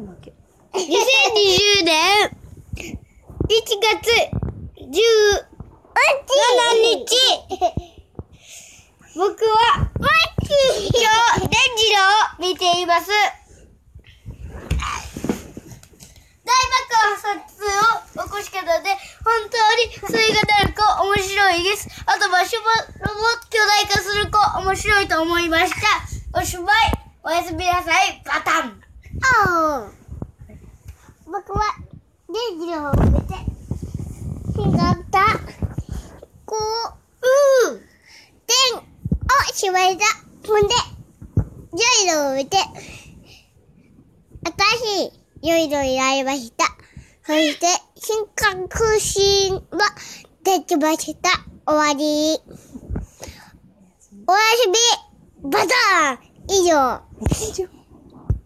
負け。2020年1月17日。僕は今日伝次郎を見ています。大爆発を起こし方で本当にそれがなる子面白いです。あとマシュマロも巨大化する子面白いと思いました。おしまい。おやすみなさい。バタン。僕はデジロを埋めて、違った、こう、うー、点をしまえた。ほんで、ジョイロを埋めて、新しいヨイロになりました。そして、新刊空心はできました。終わり。おやすみ、バターン。以上。